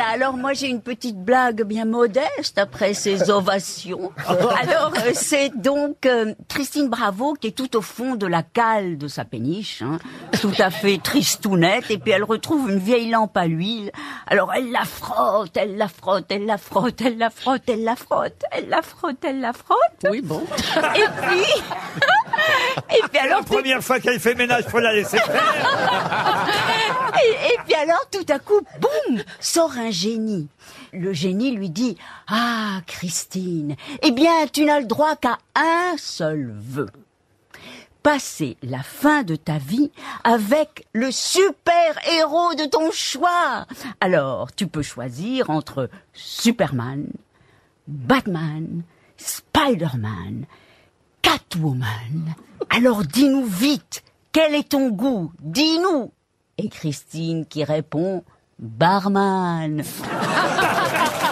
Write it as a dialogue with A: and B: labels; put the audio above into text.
A: Alors moi j'ai une petite blague bien modeste après ces ovations. Alors euh, c'est donc euh, Christine Bravo qui est tout au fond de la cale de sa péniche, hein, tout à fait tristounette, et puis elle retrouve une vieille lampe à l'huile. Alors elle la frotte, elle la frotte, elle la frotte, elle la frotte, elle la frotte, elle la frotte, elle la frotte.
B: Oui, bon.
A: Et puis, et puis alors
C: La première fois qu'elle fait ménage, faut la laisser faire.
A: Puis alors, tout à coup, boum, sort un génie. Le génie lui dit, ah, Christine, eh bien, tu n'as le droit qu'à un seul vœu. Passer la fin de ta vie avec le super héros de ton choix. Alors, tu peux choisir entre Superman, Batman, Spider-Man, Catwoman. Alors dis-nous vite, quel est ton goût? Dis-nous. Et Christine qui répond, Barman.